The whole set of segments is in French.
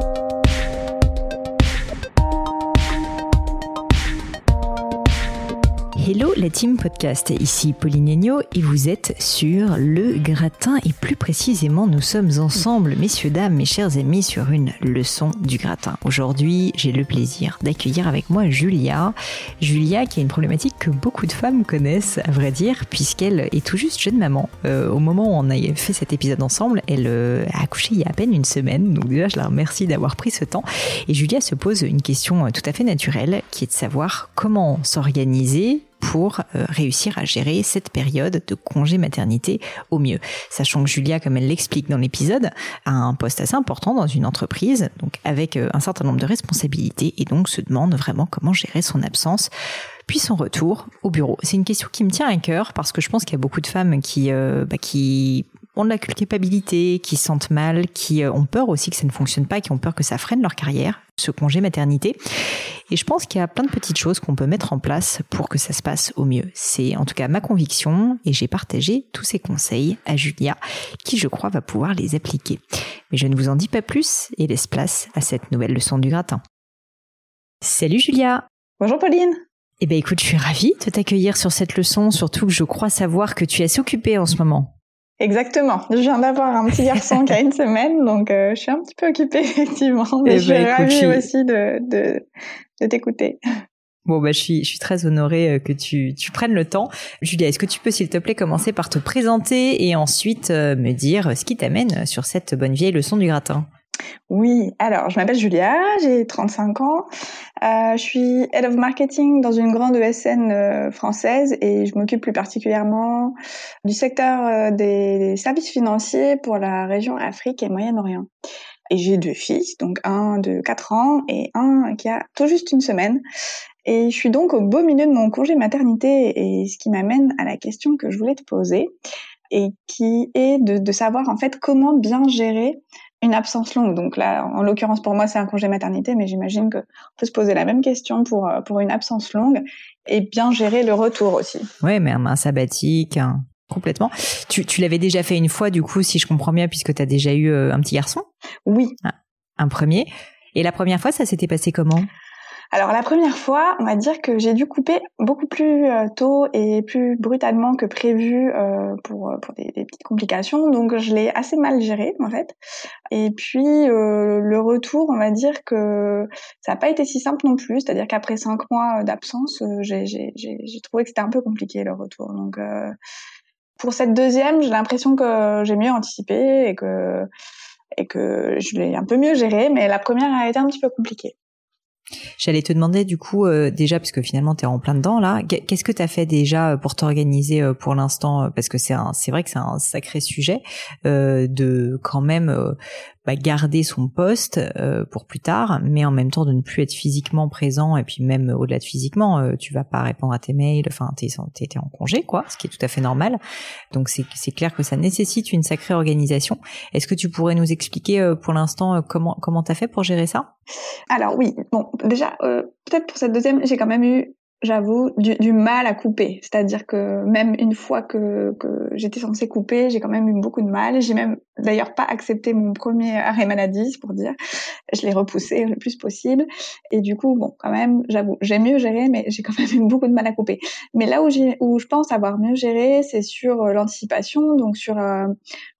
thank you Hello la team podcast, ici Pauline Agneau et vous êtes sur le gratin et plus précisément nous sommes ensemble, messieurs, dames, mes chers amis, sur une leçon du gratin. Aujourd'hui j'ai le plaisir d'accueillir avec moi Julia. Julia qui a une problématique que beaucoup de femmes connaissent à vrai dire puisqu'elle est tout juste jeune maman. Euh, au moment où on a fait cet épisode ensemble, elle euh, a accouché il y a à peine une semaine, donc déjà je la remercie d'avoir pris ce temps. Et Julia se pose une question euh, tout à fait naturelle qui est de savoir comment s'organiser pour euh, réussir à gérer cette période de congé maternité au mieux. Sachant que Julia, comme elle l'explique dans l'épisode, a un poste assez important dans une entreprise, donc avec euh, un certain nombre de responsabilités, et donc se demande vraiment comment gérer son absence puis son retour au bureau. C'est une question qui me tient à cœur parce que je pense qu'il y a beaucoup de femmes qui, euh, bah, qui ont de la culpabilité, qui sentent mal, qui ont peur aussi que ça ne fonctionne pas, qui ont peur que ça freine leur carrière, ce congé maternité. Et je pense qu'il y a plein de petites choses qu'on peut mettre en place pour que ça se passe au mieux. C'est en tout cas ma conviction et j'ai partagé tous ces conseils à Julia qui je crois va pouvoir les appliquer. Mais je ne vous en dis pas plus et laisse place à cette nouvelle leçon du gratin. Salut Julia Bonjour Pauline Eh bien écoute, je suis ravie de t'accueillir sur cette leçon, surtout que je crois savoir que tu es assez occupée en ce moment. Exactement. Je viens d'avoir un petit garçon qui a une semaine, donc euh, je suis un petit peu occupée effectivement. Mais eh je suis ben, ravie aussi de, de, de t'écouter. Bon, bah, je suis, je suis très honorée euh, que tu, tu prennes le temps. Julia, est-ce que tu peux, s'il te plaît, commencer par te présenter et ensuite euh, me dire ce qui t'amène sur cette bonne vieille leçon du gratin? Oui, alors je m'appelle Julia, j'ai 35 ans, euh, je suis Head of Marketing dans une grande ESN euh, française et je m'occupe plus particulièrement du secteur euh, des, services financiers pour la région Afrique et Moyen-Orient. Et j'ai deux fils, donc un de 4 ans et un qui a tout juste une semaine. Et je suis donc au beau milieu de mon congé maternité et ce qui m'amène à la question que je voulais te poser et qui est de, de savoir en fait comment bien gérer une absence longue. Donc là, en l'occurrence pour moi, c'est un congé maternité, mais j'imagine qu'on peut se poser la même question pour euh, pour une absence longue et bien gérer le retour aussi. Ouais, mais un sabbatique, complètement. Tu, tu l'avais déjà fait une fois, du coup, si je comprends bien, puisque tu as déjà eu euh, un petit garçon? Oui. Ah, un premier. Et la première fois, ça s'était passé comment? Alors la première fois, on va dire que j'ai dû couper beaucoup plus euh, tôt et plus brutalement que prévu euh, pour, pour des, petites complications, donc je l'ai assez mal géré en fait. Et puis euh, le retour, on va dire que ça n'a pas été si simple non plus, c'est-à-dire qu'après cinq mois d'absence, j'ai trouvé que c'était un peu compliqué le retour. Donc pour cette deuxième, j'ai l'impression que j'ai mieux anticipé et que et que je l'ai un peu mieux géré, mais la première a été un petit peu compliquée. J'allais te demander du coup euh, déjà parce que finalement tu en plein dedans là, qu'est-ce que tu as fait déjà euh, pour t'organiser euh, pour l'instant parce que c'est c'est vrai que c'est un sacré sujet de quand même garder son poste euh, pour plus tard, mais en même temps de ne plus être physiquement présent et puis même au-delà de physiquement, euh, tu vas pas répondre à tes mails, enfin t'es es en congé quoi, ce qui est tout à fait normal. Donc c'est c'est clair que ça nécessite une sacrée organisation. Est-ce que tu pourrais nous expliquer euh, pour l'instant comment comment t'as fait pour gérer ça? Alors oui, bon déjà peut-être pour cette deuxième, j'ai quand même eu j'avoue, du, du, mal à couper. C'est-à-dire que même une fois que, que j'étais censée couper, j'ai quand même eu beaucoup de mal. J'ai même d'ailleurs pas accepté mon premier arrêt maladie, pour dire. Je l'ai repoussé le plus possible. Et du coup, bon, quand même, j'avoue, j'ai mieux géré, mais j'ai quand même eu beaucoup de mal à couper. Mais là où, où je pense avoir mieux géré, c'est sur euh, l'anticipation, donc sur euh,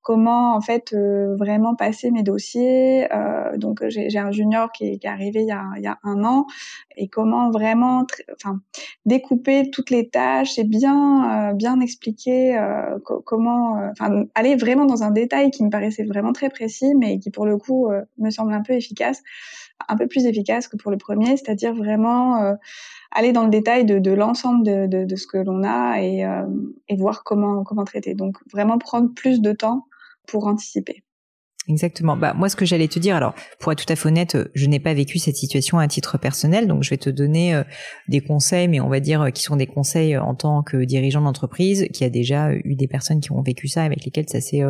comment en fait euh, vraiment passer mes dossiers. Euh, donc j'ai un junior qui est, qui est arrivé il y, a, il y, a, un an et comment vraiment, enfin découper toutes les tâches et bien euh, bien expliquer euh, comment, enfin aller vraiment dans un détail qui me paraissait vraiment très précis, mais qui pour le coup me semble un peu efficace, un peu plus efficace que pour le premier, c'est-à-dire vraiment aller dans le détail de, de l'ensemble de, de, de, ce que l'on a et, et voir comment comment traiter. Donc vraiment prendre plus de temps pour anticiper. Exactement. Bah moi, ce que j'allais te dire, alors pour être tout à fait honnête, euh, je n'ai pas vécu cette situation à titre personnel, donc je vais te donner euh, des conseils, mais on va dire euh, qui sont des conseils en tant que dirigeant d'entreprise, qui a déjà eu des personnes qui ont vécu ça, avec lesquelles ça s'est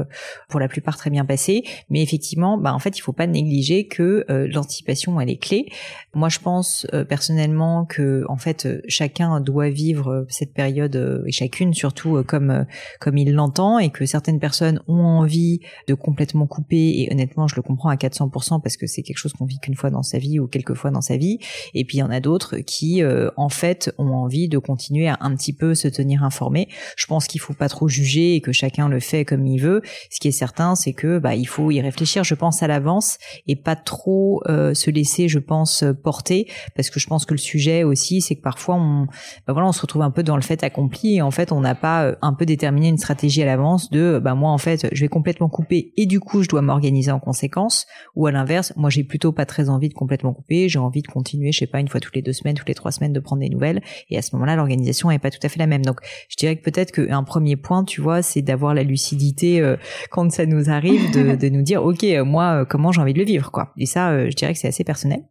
pour la plupart très bien passé. Mais effectivement, bah en fait, il faut pas négliger que l'anticipation elle est clé. Moi, je pense personnellement que en fait chacun doit vivre cette période et chacune surtout comme comme il l'entend, et que certaines personnes ont envie de complètement couper et honnêtement je le comprends à 400% parce que c'est quelque chose qu'on vit qu'une fois dans sa vie ou quelques fois dans sa vie et puis il y en a d'autres qui euh, en fait ont envie de continuer à un petit peu se tenir informé. Je pense qu'il faut pas trop juger et que chacun le fait comme il veut. Ce qui est certain c'est que bah il faut y réfléchir je pense à l'avance et pas trop euh, se laisser je pense porter parce que je pense que le sujet aussi c'est que parfois on bah voilà on se retrouve un peu dans le fait accompli et en fait on n'a pas euh, un peu déterminé une stratégie à l'avance de bah moi en fait je vais complètement couper et du coup je dois m'organiser en conséquence ou à l'inverse moi j'ai plutôt pas très envie de complètement couper j'ai envie de continuer je sais pas une fois toutes les deux semaines toutes les trois semaines de prendre des nouvelles et à ce moment-là l'organisation est pas tout à fait la même. Donc je dirais que peut-être qu'un premier point tu vois c'est d'avoir la lucidité euh, quand ça nous arrive de, de nous dire ok euh, moi comment j'ai envie de le vivre quoi. Et ça je dirais que c'est assez personnel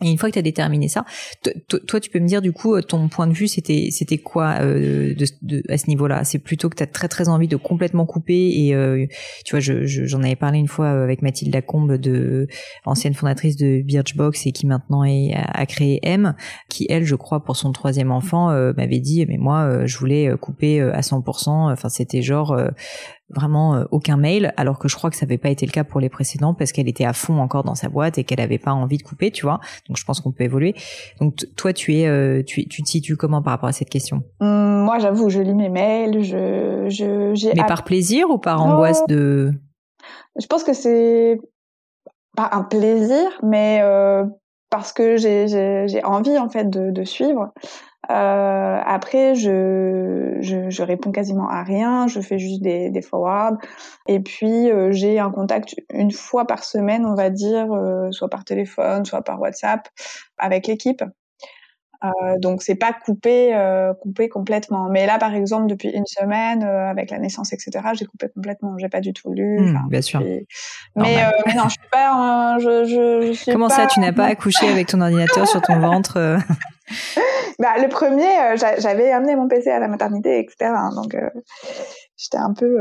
et une fois que tu as déterminé ça, toi, tu peux me dire du coup, ton point de vue, c'était c'était quoi euh, de, de, à ce niveau-là? C'est plutôt que tu as très très envie de complètement couper et euh, tu vois, j'en je, j'en avais parlé une fois avec Mathilde Lacombe, de ancienne fondatrice de Birchbox et qui maintenant est, a, créé M, qui elle, je crois, pour son troisième enfant, euh, m'avait dit, mais moi, je voulais couper à 100%. Enfin, c'était genre vraiment euh, aucun mail, alors que je crois que ça n'avait pas été le cas pour les précédents parce qu'elle était à fond encore dans sa boîte et qu'elle n'avait pas envie de couper, tu vois. Donc je pense qu'on peut évoluer. Donc toi, tu es, euh, tu, tu te situes comment par rapport à cette question? Hum, Moi, j'avoue, je lis mes mails, je, je, j'ai. Mais par plaisir ou par angoisse de Je pense que c'est pas un plaisir, mais euh, parce que j'ai, j'ai, envie en fait de, de suivre. Euh, après, je, je, je, réponds quasiment à rien, je fais juste des, des forwards. Et puis, euh, j'ai un contact une fois par semaine, on va dire, euh, soit par téléphone, soit par WhatsApp, avec l'équipe. Euh, donc c'est pas coupé, euh, coupé complètement. Mais là, par exemple, depuis une semaine, euh, avec la naissance, etc., j'ai coupé complètement. J'ai pas du tout lu. Mmh, bien sûr. Mais, mais, non, je suis pas. je, je, je Comment ça, tu n'as pas accouché avec ton ordinateur sur ton ventre bah, le premier, j'avais amené mon PC à la maternité, etc. Hein, donc j'étais un peu,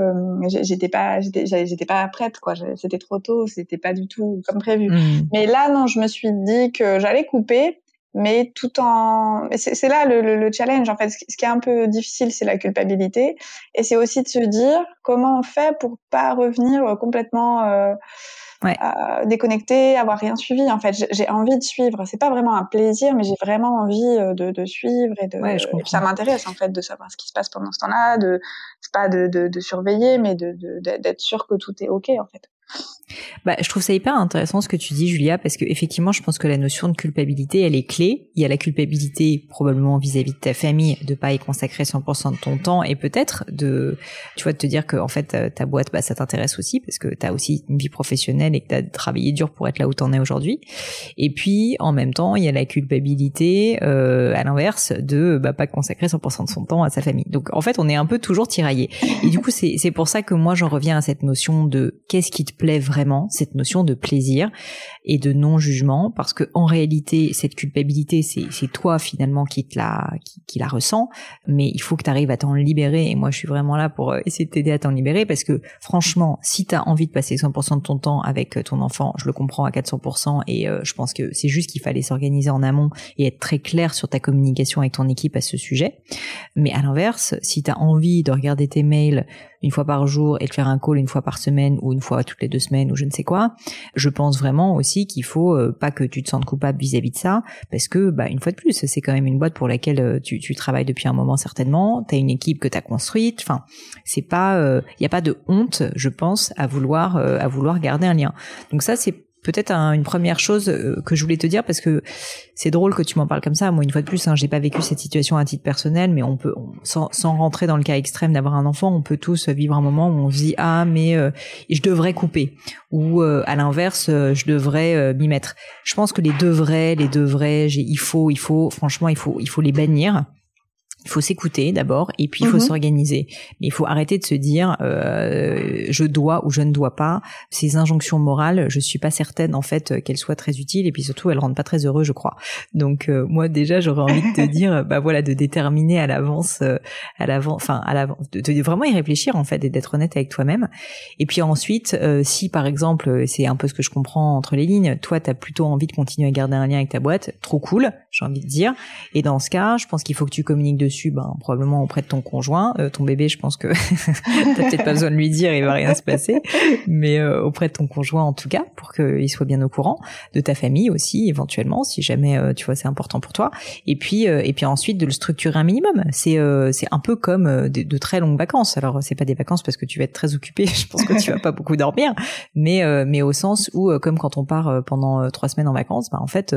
j'étais pas, j'étais pas prête, quoi. C'était trop tôt, c'était pas du tout comme prévu. Mmh. Mais là, non, je me suis dit que j'allais couper mais tout en c'est là le, le, challenge en fait ce qui est un peu difficile c'est la culpabilité et c'est aussi de se dire comment on fait pour pas revenir complètement euh, ouais. euh, déconnecté avoir rien suivi en fait. J'ai envie de suivre. C'est pas vraiment un plaisir mais j'ai vraiment envie euh, de, de suivre et de ouais, ça m'intéresse en fait de savoir ce qui se passe pendant ce temps-là de c'est pas de, de, de surveiller mais de d'être sûr que tout est ok en fait bah, je trouve ça hyper intéressant ce que tu dis, Julia, parce que effectivement, je pense que la notion de culpabilité, elle est clé. Il y a la culpabilité probablement vis-à-vis de ta famille de pas y consacrer 100% de ton temps et peut-être de, tu vois, de te dire que en fait ta boîte, bah, ça t'intéresse aussi parce que tu as aussi une vie professionnelle et que tu as travaillé dur pour être là où t'en es aujourd'hui. Et puis en même temps, il y a la culpabilité euh, à l'inverse de bah, pas consacrer 100% de son temps à sa famille. Donc en fait, on est un peu toujours tiraillé. Et du coup, c'est pour ça que moi j'en reviens à cette notion de qu'est-ce qui te plaît vraiment cette notion de plaisir et de non-jugement parce que en réalité cette culpabilité c'est toi finalement qui te la qui, la ressent mais il faut que tu arrives à t'en libérer. Et moi je suis vraiment là pour euh, essayer de t'aider à t'en libérer parce que franchement si tu as envie de passer 100% de ton temps avec euh, ton enfant je le comprends à 400% et euh, je pense que c'est juste qu'il fallait s'organiser en amont et être très clair sur ta communication avec ton équipe à ce sujet. Mais à l'inverse si tu as envie de regarder tes mails une fois par jour et de faire un call une fois par semaine ou une fois toutes les deux semaines ou je ne sais quoi. Je pense vraiment aussi qu'il faut euh, pas que tu te sentes coupable vis-à-vis de ça parce que bah une fois de plus, c'est quand même une boîte pour laquelle euh, tu, tu travailles depuis un moment certainement, tu as une équipe que tu as construite, enfin, c'est pas il euh, y a pas de honte, je pense, à vouloir à vouloir garder un lien. Donc ça c'est peut-être une première chose euh, que je voulais te dire parce que c'est drôle que tu m'en parles comme ça. Moi, une fois de plus, hein, j'ai pas vécu cette situation à titre personnel, mais on peut, sans, rentrer dans le cas extrême d'avoir un enfant, on peut tous vivre un moment où on se dit ah mais euh, je devrais couper ou euh, à l'inverse je devrais m'y mettre. Je pense que les devrais, les devrais, il faut, il faut, franchement, il faut, il faut les bannir il faut s'écouter d'abord et puis il faut mhm. s'organiser. Mais il faut arrêter de se dire euh, je dois ou je ne dois pas. Ces injonctions morales, je suis pas certaine en fait qu'elles soient très utiles et puis surtout elles rendent pas très heureux, je crois. Donc euh, moi déjà j'aurais envie de te dire bah voilà de déterminer à l'avance, euh, à l'avant, enfin à l'avance, de, vraiment y réfléchir en fait et d'être honnête avec toi-même. Et puis ensuite si par exemple c'est un peu ce que je comprends entre les lignes, toi tu as plutôt envie de continuer à garder un lien avec ta boîte, trop cool, j'ai envie de dire. Et dans ce cas, je pense qu'il faut que tu communiques dessus ben, probablement auprès de ton conjoint. Euh, ton bébé, je pense que t'as peut-être pas besoin de lui dire, il va rien se passer, mais euh, auprès de ton conjoint en tout cas, pour qu'il soit bien au courant, de ta famille aussi éventuellement, si jamais tu vois c'est important pour toi. Et puis et puis ensuite de le structurer un minimum. C'est c'est un peu comme de, très longues vacances. Alors c'est pas des vacances parce que tu vas être très occupé. Je pense que tu vas pas beaucoup dormir, mais mais au sens où comme quand on part pendant trois semaines en vacances, bah, en fait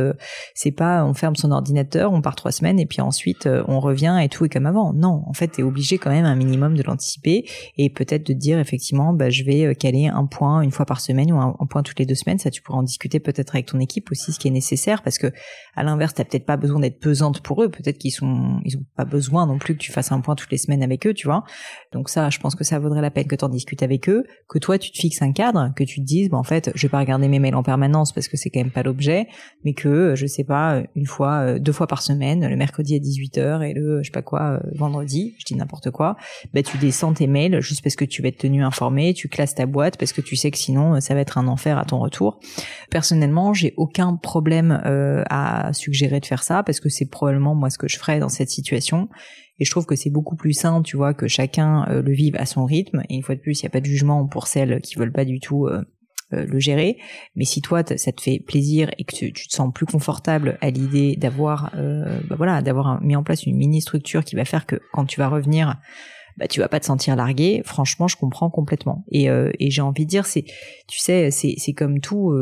c'est pas on ferme son ordinateur, on part trois semaines et puis ensuite euh, on revient et tout est comme avant. Non, en fait, tu es obligé quand même un minimum de l'anticiper et peut-être de dire effectivement, bah, je vais euh, caler un point une fois par semaine ou un, point toutes les deux semaines. Ça, tu pourras en discuter peut-être avec ton équipe aussi, ce qui est nécessaire parce que à l'inverse, t'as peut-être pas besoin d'être pesante pour eux. Peut-être qu'ils sont, ils ont pas besoin non plus que tu fasses un point toutes les semaines avec eux, tu vois. Donc ça, je pense que ça vaudrait la peine que tu en discutes avec eux, que toi tu te fixes un cadre, que tu te dises, bah, en fait, je vais pas regarder mes mails en permanence parce que c'est quand même pas l'objet, mais que je sais pas, une fois, deux fois par semaine, le mercredi à 18h et le je sais pas quoi euh, vendredi, je dis n'importe quoi, bah tu descends tes mails juste parce que tu vas être tenu informé, tu classes ta boîte parce que tu sais que sinon euh, ça va être un enfer à ton retour. Personnellement, j'ai aucun problème euh, à suggérer de faire ça parce que c'est probablement moi ce que je ferais dans cette situation. Et je trouve que c'est beaucoup plus simple, tu vois, que chacun le vive à son rythme. Et une fois de plus, il n'y a pas de jugement pour celles qui veulent pas du tout le gérer. Mais si toi ça te fait plaisir et que tu, te sens plus confortable à l'idée d'avoir, euh, bah voilà, d'avoir mis en place une mini structure qui va faire que quand tu vas revenir, bah tu vas pas te sentir largué. Franchement, je comprends complètement. Et, euh, et j'ai envie de dire, c'est, tu sais, c'est c'est comme tout,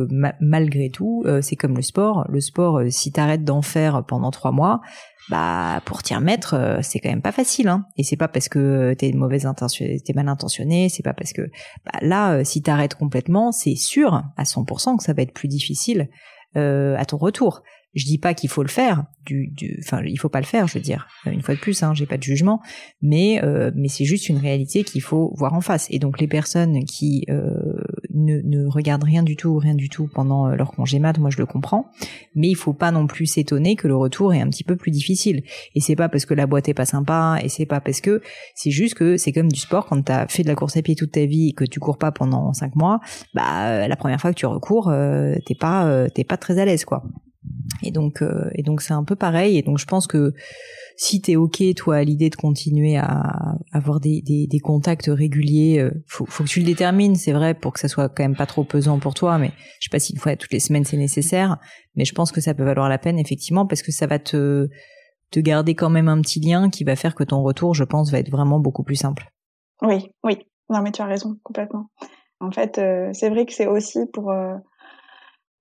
malgré tout, c'est comme le sport. Le sport, si t'arrêtes d'en faire pendant trois mois, bah pour t'y remettre, euh, c'est quand même pas facile. Hein. Et c'est pas parce que t'es mauvaise intention, t'es mal intentionné, c'est pas parce que bah, là, euh, si t'arrêtes complètement, c'est sûr à 100% que ça va être plus difficile euh, à ton retour. Je dis pas qu'il faut le faire, du, du, il faut pas le faire, je veux dire. Une fois de plus, hein, j'ai pas de jugement, mais c'est juste une réalité qu'il faut voir en face. Et donc les personnes qui ne, ne regardent rien du tout, rien du tout pendant euh, leur congé mat, moi je le comprends, mais il faut pas non plus s'étonner que le retour est un petit peu plus difficile. Et c'est pas parce que la boîte est pas sympa, et c'est pas parce que c'est juste que c'est comme du sport quand t'as fait de la course à pied toute ta vie et que tu cours pas pendant cinq mois, bah la première fois que tu recours, t'es pas t'es pas très à l'aise quoi. Et donc, euh, et donc c'est un peu pareil. Et donc je pense que si t'es ok toi à l'idée de continuer à avoir des, contacts réguliers, euh, faut, que tu le détermines, c'est vrai, pour que ça soit quand même pas trop pesant pour toi. Mais je sais pas si une fois toutes les semaines c'est nécessaire, mais je pense que ça peut valoir la peine effectivement parce que ça va te garder quand même un petit lien qui va faire que ton retour, je pense, va être vraiment beaucoup plus simple. Oui, oui. Non mais tu as raison complètement. En fait, euh, c'est vrai que c'est aussi pour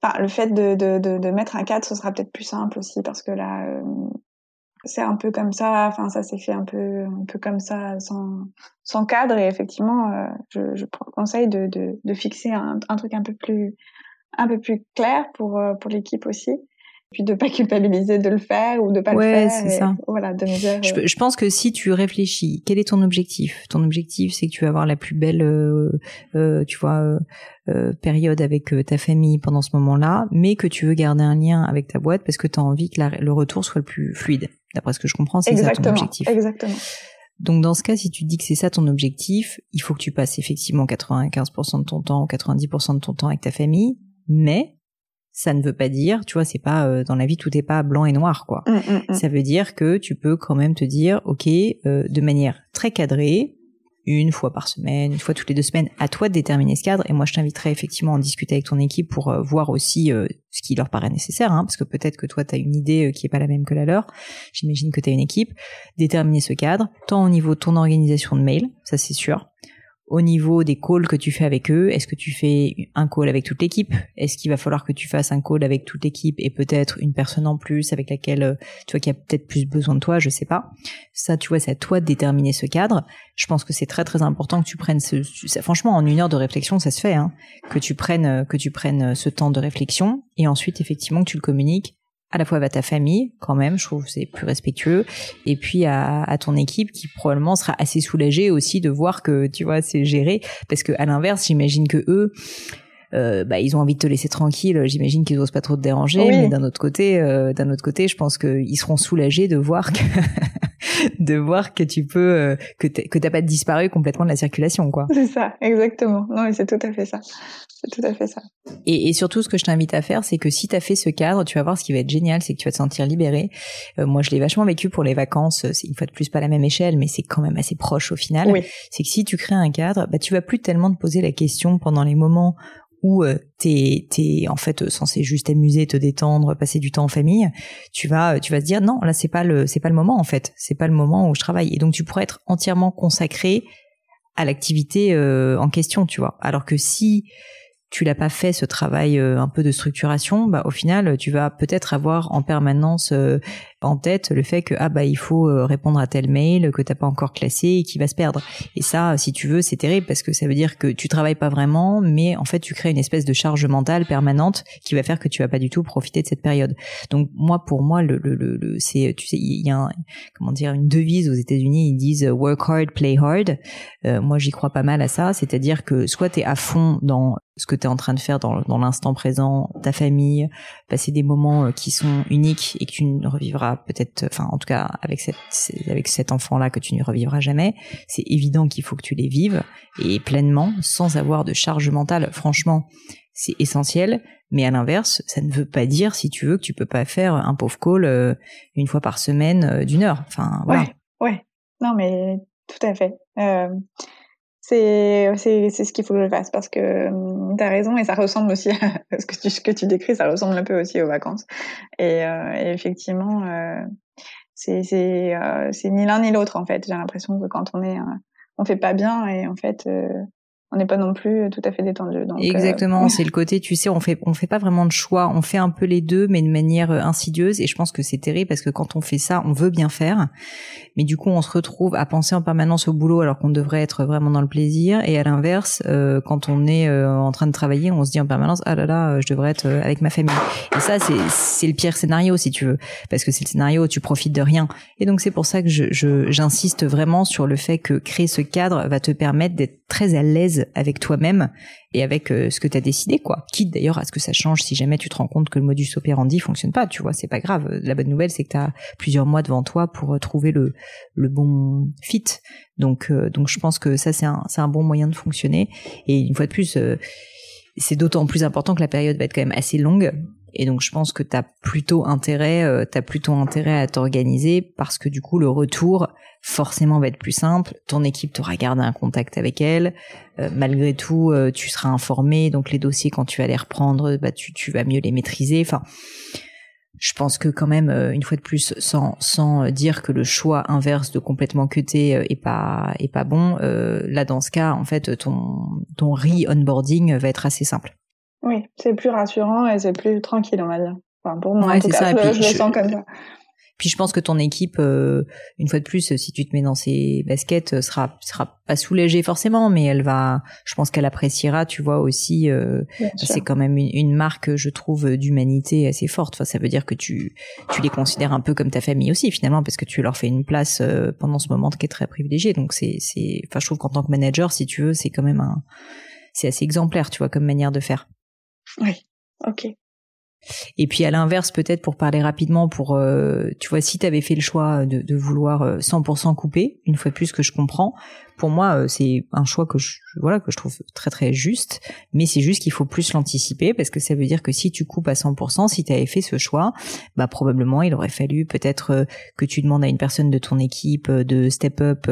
Enfin, le fait de, mettre un cadre, ce sera peut-être plus simple aussi parce que là, euh, c'est un peu comme ça. Enfin, ça s'est fait un peu, un peu comme ça, sans, sans cadre. Et effectivement, euh, je, je conseille de, de, de fixer un, un, truc un peu plus, un peu plus clair pour, euh, pour l'équipe aussi puis de pas culpabiliser de le faire ou de pas le faire. c'est ça. Voilà, de me dire. Je, je, pense que si tu réfléchis, quel est ton objectif? Ton objectif, c'est que tu vas avoir la plus belle, euh, euh, tu vois, euh, euh période avec euh, ta famille pendant ce moment-là, mais que tu veux garder un lien avec ta boîte parce que tu as envie que la, le retour soit le plus fluide. D'après ce que je comprends, c'est ça ton objectif. Exactement. Donc dans ce cas, si tu dis que c'est ça ton objectif, il faut que tu passes effectivement 95% de ton temps ou 90% de ton temps avec ta famille, mais ça ne veut pas dire, tu vois, c'est pas euh, dans la vie tout est pas blanc et noir quoi. Mmh, mmh, mmh. Ça veut dire que tu peux quand même te dire, ok, euh, de manière très cadrée, une fois par semaine, une fois toutes les deux semaines, à toi de déterminer ce cadre. Et moi, je t'inviterai effectivement à en discuter avec ton équipe pour euh, voir aussi ce qui leur paraît nécessaire, hein, parce que peut-être que toi, tu as une idée qui est pas la même que la leur. J'imagine que tu as une équipe. Déterminer ce cadre, tant au niveau de ton organisation de mail, ça c'est sûr, au niveau des calls que tu fais avec eux, est-ce que tu fais un call avec toute l'équipe? Est-ce qu'il va falloir que tu fasses un call avec toute l'équipe et peut-être une personne en plus avec laquelle euh, tu vois qu'il y a peut-être plus besoin de toi, je sais pas. Ça, tu vois, c'est à toi de déterminer ce cadre. Je pense que c'est très très important que tu prennes ce, franchement en une heure de réflexion, ça se fait, hein, que tu prennes euh, que tu prennes ce temps de réflexion et ensuite effectivement que tu le communiques à la fois à ta famille, quand même, je trouve c'est plus respectueux, et puis à, à, ton équipe qui probablement sera assez soulagée aussi de voir que tu vois c'est géré, parce que à l'inverse, j'imagine que eux, euh, bah, ils ont envie de te laisser tranquille. J'imagine qu'ils osent pas trop te déranger, mais d'un autre côté, euh, d'un autre côté, je pense qu'ils seront soulagés de voir que de voir que tu peux euh, que que t'as pas disparu complètement de la circulation quoi. C'est ça, exactement. Non, mais c'est tout à fait ça. C'est tout à fait ça. Et, et surtout, ce que je t'invite à faire, c'est que si tu as fait ce cadre, tu vas voir ce qui va être génial, c'est que tu vas te sentir libéré. Euh, moi, je l'ai vachement vécu pour les vacances. C'est une fois de plus pas la même échelle, mais c'est quand même assez proche au final. Oui. C'est que si tu crées un cadre, bah, tu vas plus tellement te poser la question pendant les moments où euh, t'es es en fait censé juste t'amuser, te détendre, passer du temps en famille, tu vas tu vas te dire non là c'est pas le c'est pas le moment en fait, c'est pas le moment où je travaille et donc tu pourrais être entièrement consacré à l'activité euh, en question, tu vois. Alors que si tu l'as pas fait ce travail euh, un peu de structuration, bah au final tu vas peut-être avoir en permanence euh, en tête le fait que ah bah il faut euh, répondre à tel mail que t'as pas encore classé et qui va se perdre. Et ça, si tu veux, c'est terrible parce que ça veut dire que tu travailles pas vraiment, mais en fait tu crées une espèce de charge mentale permanente qui va faire que tu vas pas du tout profiter de cette période. Donc moi pour moi le le, le, c'est tu sais il y a un, comment dire une devise aux États-Unis ils disent work hard play hard. moi j'y crois pas mal à ça, c'est-à-dire que soit tu es à fond dans ce que tu es en train de faire dans, dans l'instant présent, ta famille, passer des moments euh, qui sont uniques et que tu ne revivras peut-être, enfin en tout cas avec cette avec cet enfant-là que tu ne revivras jamais, c'est évident qu'il faut que tu les vives et pleinement, sans avoir de charge mentale. Franchement, c'est essentiel. Mais à l'inverse, ça ne veut pas dire, si tu veux, que tu peux pas faire un pauvre call euh, une fois par semaine euh, d'une heure. Enfin, voilà. Ouais, ouais. Non, mais tout à fait. Euh, c'est ce qu'il faut que je fasse parce que hum, tu as raison et ça ressemble aussi à ce que tu ce que tu décris ça ressemble un peu aussi aux vacances. Et, euh, et effectivement euh, c'est c'est euh, ni l'un ni l'autre en fait. J'ai l'impression que quand on est euh, on fait pas bien et en fait euh, on n'est pas non plus tout à fait détendu. Donc, Exactement, euh... c'est le côté, tu sais, on fait on fait pas vraiment de choix, on fait un peu les deux, mais de manière euh, insidieuse. Et je pense que c'est terrible parce que quand on fait ça, on veut bien faire, mais du coup, on se retrouve à penser en permanence au boulot alors qu'on devrait être vraiment dans le plaisir. Et à l'inverse, euh, quand on est euh, en train de travailler, on se dit en permanence, ah là là, euh, je devrais être avec ma famille. Et ça, c'est c'est le pire scénario si tu veux, parce que c'est le scénario où tu profites de rien. Et donc c'est pour ça que je j'insiste vraiment sur le fait que créer ce cadre va te permettre d'être très à l'aise avec toi-même et avec euh, ce que tu as décidé quoi. Quitte d'ailleurs à ce que ça change si jamais tu te rends compte que le modus operandi fonctionne pas, tu vois, c'est pas grave. La bonne nouvelle c'est que tu as plusieurs mois devant toi pour euh, trouver le bon fit. Donc euh, donc je pense que ça c'est un c'est un bon moyen de fonctionner et une fois de plus c'est d'autant plus important que la période va être quand même assez longue et donc je pense que tu as plutôt intérêt euh, t'as plutôt intérêt à t'organiser parce que du coup le retour forcément va être plus simple, ton équipe t'aura gardé un contact avec elle, euh, malgré tout euh, tu seras informé donc les dossiers quand tu vas les reprendre bah tu tu vas mieux les maîtriser. Enfin je pense que quand même une fois de plus sans sans dire que le choix inverse de complètement cuter est pas est pas bon là dans ce cas en fait ton ton re-onboarding va être assez simple. Oui, c'est plus rassurant et c'est plus tranquille, on va dire. Enfin, pour moi, en tout cas, je, je, le sens comme ça. Puis je pense que ton équipe, euh, une fois de plus, si tu te mets dans ses baskets, euh, sera sera pas soulagée forcément, mais elle va, je pense qu'elle appréciera, tu vois aussi. Euh, c'est quand même une, une, marque, je trouve, d'humanité assez forte. Enfin, ça veut dire que tu tu les considères un peu comme ta famille aussi finalement, parce que tu leur fais une place euh, pendant ce moment qui est très privilégié. Donc c'est c'est, enfin, je trouve qu'en tant que manager, si tu veux, c'est quand même un, c'est assez exemplaire, tu vois, comme manière de faire. Oui, ok. Et puis à l'inverse, peut-être pour parler rapidement, pour euh, tu vois, si tu fait le choix de, de vouloir 100% euh, couper, une fois plus que je comprends, pour moi euh, c'est un choix que je voilà que je trouve très très juste, mais c'est juste qu'il faut plus l'anticiper parce que ça veut dire que si tu coupes à 100%, si tu avais fait ce choix, bah probablement il aurait fallu peut-être euh, que tu demandes à une personne de ton équipe de step up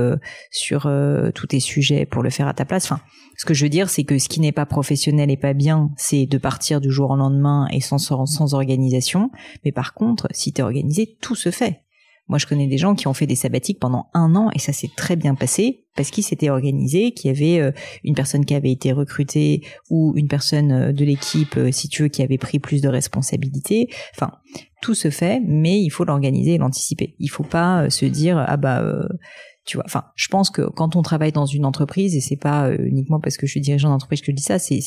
sur tous tes sujets pour le faire à ta place. Enfin, ce que je veux dire, c'est que ce qui n'est pas professionnel et pas bien, c'est de partir du jour au lendemain et sans, sans organisation. Mais par contre, si tu es organisé, tout se fait. Moi, je connais des gens qui ont fait des sabbatiques pendant un an et ça s'est très bien passé parce qu'ils s'étaient organisés, qu'il y avait euh, une personne qui avait été recrutée ou une personne euh, de l'équipe, euh, si tu veux, qui avait pris plus de responsabilités. Enfin, tout se fait, mais il faut l'organiser et l'anticiper. Il faut pas se dire ah bah tu vois. Enfin je pense que quand on travaille dans une entreprise et c'est pas euh, uniquement parce que je suis dirigeant d'entreprise que je dis ça c'est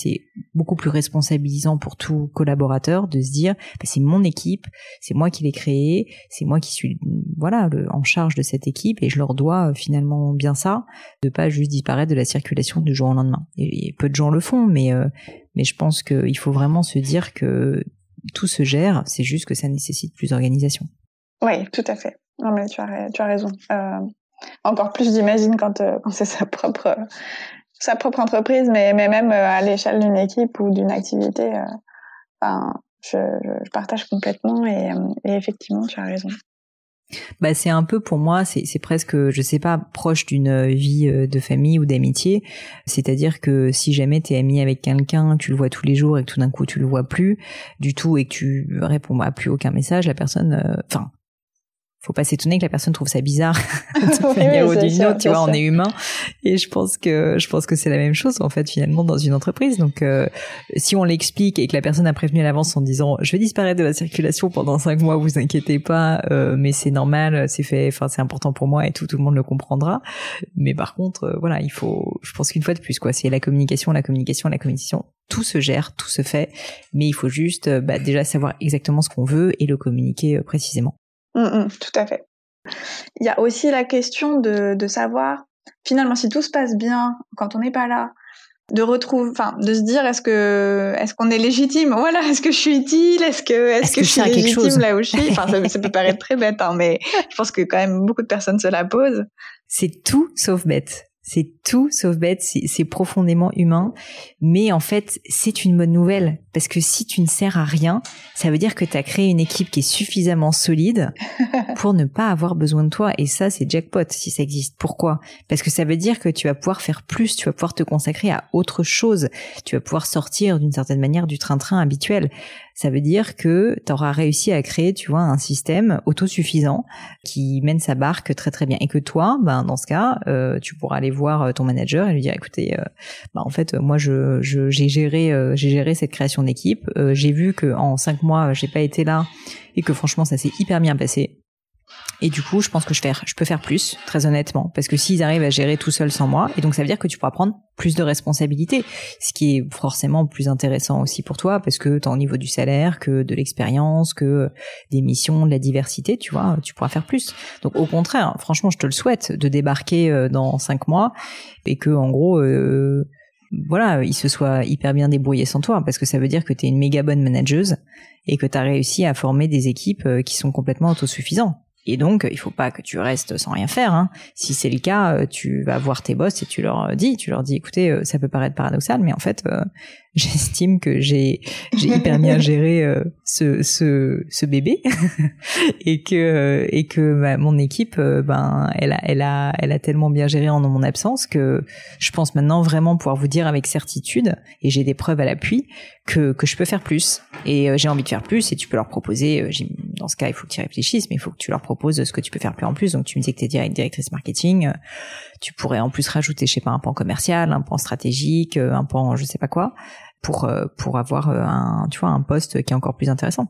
beaucoup plus responsabilisant pour tout collaborateur de se dire bah, c'est mon équipe c'est moi qui l'ai créé c'est moi qui suis voilà en charge de cette équipe et je leur dois euh, finalement bien ça de pas juste disparaître de la circulation du jour au lendemain. Et, peu de gens le font mais euh, mais je pense qu'il faut vraiment se dire que tout se gère c'est juste que ça nécessite plus d'organisation. Oui tout à fait. Non, mais tu as, tu as raison. Encore plus, j'imagine, quand, euh, quand c'est sa propre, entreprise, mais, même euh, à l'échelle d'une équipe ou d'une activité. Enfin, je, partage complètement et, effectivement, tu as raison. Bah c'est un peu pour moi, c'est c'est presque, je sais pas, proche d'une vie de famille ou d'amitié. C'est-à-dire que si jamais t'es ami avec quelqu'un, tu le vois tous les jours et que tout d'un coup tu le vois plus du tout et que tu réponds à plus aucun message, la personne, enfin faut pas s'étonner que la personne trouve ça bizarre de manière ou d'une autre. Tu vois, on est humain et je pense que je pense que c'est la même chose en fait finalement dans une entreprise. Donc euh, si on l'explique et que la personne a prévenu à l'avance en disant je vais disparaître de la circulation pendant cinq mois, vous inquiétez pas, euh, mais c'est normal, c'est fait, enfin c'est important pour moi et tout, tout le monde le comprendra. Mais par contre, euh, voilà, il faut, je pense qu'une fois de plus quoi, c'est la communication, la communication, la communication. Tout se gère, tout se fait, mais il faut juste bah, déjà savoir exactement ce qu'on veut et le communiquer précisément. Mm, mm, tout à fait. Il y a aussi la question de, de savoir, finalement, si tout se passe bien quand on n'est pas là, de retrouver, enfin, de se dire est-ce que est-ce qu'on est légitime? Voilà, est-ce que je suis utile? Est-ce que est-ce, que, je suis légitime là où je suis? Enfin, ça, peut paraître très bête, hein, mais je pense que quand même beaucoup de personnes se la posent. C'est tout sauf bête. C'est tout sauf bête, c'est profondément humain, mais en fait, c'est une bonne nouvelle parce que si tu ne sers à rien, ça veut dire que tu as créé une équipe qui est suffisamment solide pour ne pas avoir besoin de toi. Et ça c'est jackpot si ça existe. Pourquoi? Parce que ça veut dire que tu vas pouvoir faire plus, tu vas pouvoir te consacrer à autre chose, tu vas pouvoir sortir d'une certaine manière du train-train habituel ça veut dire que tu auras réussi à créer, tu vois, un système autosuffisant qui mène sa barque très très bien. Et que toi, ben dans ce cas, euh, tu pourras aller voir euh, ton manager et lui dire, écoutez, euh, ben, en fait, moi, je j'ai géré j'ai géré cette création d'équipe. j'ai vu que en cinq mois, j'ai pas été là et que franchement, ça s'est hyper bien passé. Et du coup, je pense que je, faire, je peux faire plus, très honnêtement, parce que s'ils arrivent à gérer tout seul sans moi, et donc ça veut dire que tu pourras prendre plus de responsabilités, ce qui est forcément plus intéressant aussi pour toi, parce que tant au niveau du salaire, que de l'expérience, que des missions, de la diversité, tu vois, tu pourras faire plus. Donc au contraire, franchement, je te le souhaite de débarquer euh, dans cinq mois et que en gros. Euh, voilà, il se soit hyper bien débrouillé sans toi, parce que ça veut dire que tu es une méga bonne manageuse et que tu as réussi à former des équipes euh, qui sont complètement autosuffisantes. Et donc, il faut pas que tu restes sans rien faire. Hein. Si c'est le cas, euh, tu vas voir tes boss et tu leur dis, tu leur dis, écoutez, euh, ça peut paraître paradoxal, mais en fait, euh, j'estime que j'ai j'ai hyper bien géré ce, ce ce bébé et que et que bah, mon équipe, ben, elle a elle a elle a tellement bien géré en mon absence que je pense maintenant vraiment pouvoir vous dire avec certitude et j'ai des preuves à l'appui que que je peux faire plus et j'ai envie de faire plus et tu peux leur proposer. dans ce cas, il faut que tu réfléchisses, mais il faut que tu leur proposes propose ce que tu peux faire plus en plus. Donc tu me dis que tu es directrice marketing, euh, tu pourrais en plus rajouter, je sais pas, un pan commercial, un pan stratégique, euh, un pan je sais pas quoi, pour euh, pour avoir un tu vois un poste qui est encore plus intéressant.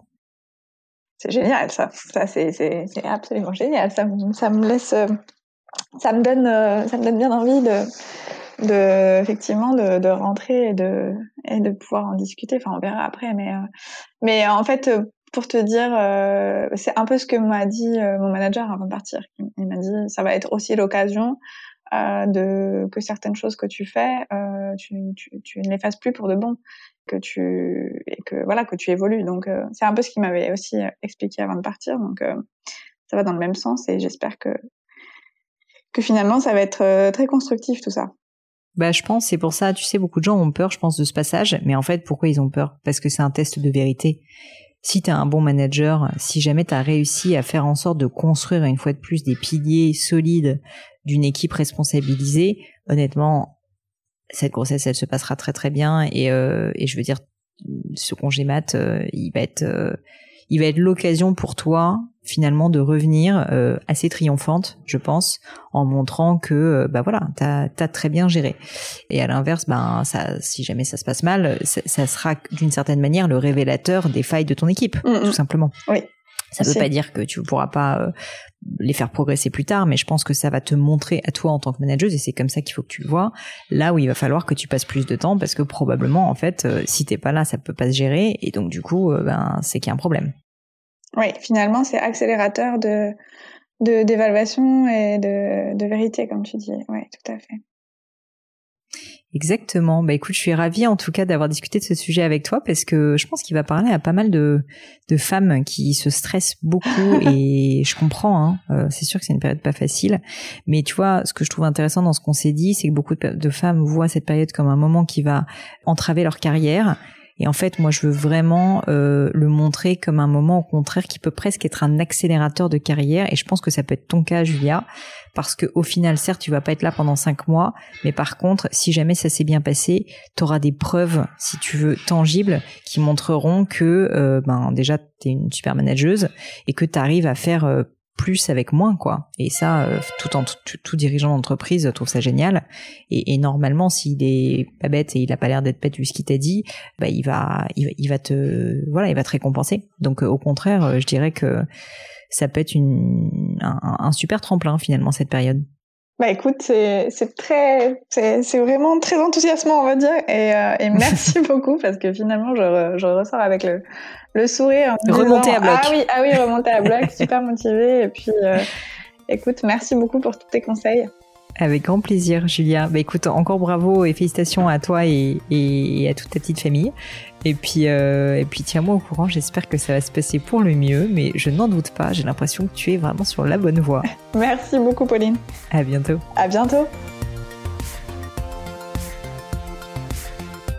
C'est génial ça, ça c'est c'est absolument génial. Ça ça me laisse ça me donne ça me donne bien envie de de effectivement de, de rentrer et de et de pouvoir en discuter. Enfin on verra après, mais mais en fait pour te dire, euh, c'est un peu ce que m'a dit euh, mon manager avant de partir. Il, m'a dit, ça va être aussi l'occasion euh, que certaines choses que tu fais, euh, tu, ne les fasses plus pour de bon, que tu et que voilà que tu évolues. Donc euh, c'est un peu ce qu'il m'avait aussi expliqué avant de partir. Donc ça va dans le même sens et j'espère que que finalement ça va être très constructif tout ça. Bah, je pense, c'est pour ça, tu sais, beaucoup de gens ont peur, je pense, de ce passage. Mais en fait, pourquoi ils ont peur? Parce que c'est un test de vérité si tu as un bon manager, si jamais tu as réussi à faire en sorte de construire une fois de plus des piliers solides d'une équipe responsabilisée, honnêtement, cette grossesse, elle se passera très très bien et, euh, et je veux dire, ce congé mat, euh, il va être, euh, il va être l'occasion pour toi finalement de revenir euh, assez triomphante, je pense, en montrant que euh, bah voilà, t'as as très bien géré. Et à l'inverse, ben ça, si jamais ça se passe mal, ça, sera d'une certaine manière le révélateur des failles de ton équipe, mm, mm. tout simplement. Oui. Ça ne veut pas dire que tu ne pourras pas euh, les faire progresser plus tard, mais je pense que ça va te montrer à toi en tant que manager, et c'est comme ça qu'il faut que tu le vois, là où il va falloir que tu passes plus de temps, parce que probablement, en fait, si t'es pas là, ça peut pas se gérer, et donc du coup, ben c'est qu'il y a un problème. Oui, finalement, c'est accélérateur de d'évaluation et de, de vérité, comme tu dis. Oui, tout à fait. Exactement. Bah écoute, je suis ravie en tout cas d'avoir discuté de ce sujet avec toi parce que je pense qu'il va parler à pas mal de, de femmes qui se stressent beaucoup et je comprends. Hein, euh, c'est sûr que c'est une période pas facile, mais tu vois, ce que je trouve intéressant dans ce qu'on s'est dit, c'est que beaucoup de femmes voient cette période comme un moment qui va entraver leur carrière et en fait, moi, je veux vraiment euh, le montrer comme un moment, au contraire, qui peut presque être un accélérateur de carrière. Et je pense que ça peut être ton cas, Julia, parce que au final, certes, tu vas pas être là pendant cinq mois, mais par contre, si jamais ça s'est bien passé, tu auras des preuves, si tu veux, tangibles, qui montreront que, euh, ben, déjà, tu es une super manageuse et que tu arrives à faire euh, plus avec moins quoi. Et ça euh, tout dirigeant d'entreprise trouve ça génial. Et, et normalement s'il est pas bête et il a pas l'air d'être bête vu ce qu'il t'a dit bah il va, il va te voilà il va te récompenser. Donc au contraire je dirais que ça peut être une un, un super tremplin finalement cette période bah écoute, c'est très, c'est vraiment très enthousiasmant, on va dire, et, euh, et merci beaucoup parce que finalement, je, je ressors avec le, le sourire. remonter à bloc. Ah oui, ah oui, remonter à bloc, super motivé. Et puis, euh, écoute, merci beaucoup pour tous tes conseils. Avec grand plaisir, Julia. Bah écoute, encore bravo et félicitations à toi et, et à toute ta petite famille. Et puis, euh, et puis tiens-moi au courant. J'espère que ça va se passer pour le mieux, mais je n'en doute pas. J'ai l'impression que tu es vraiment sur la bonne voie. Merci beaucoup, Pauline. À bientôt. À bientôt.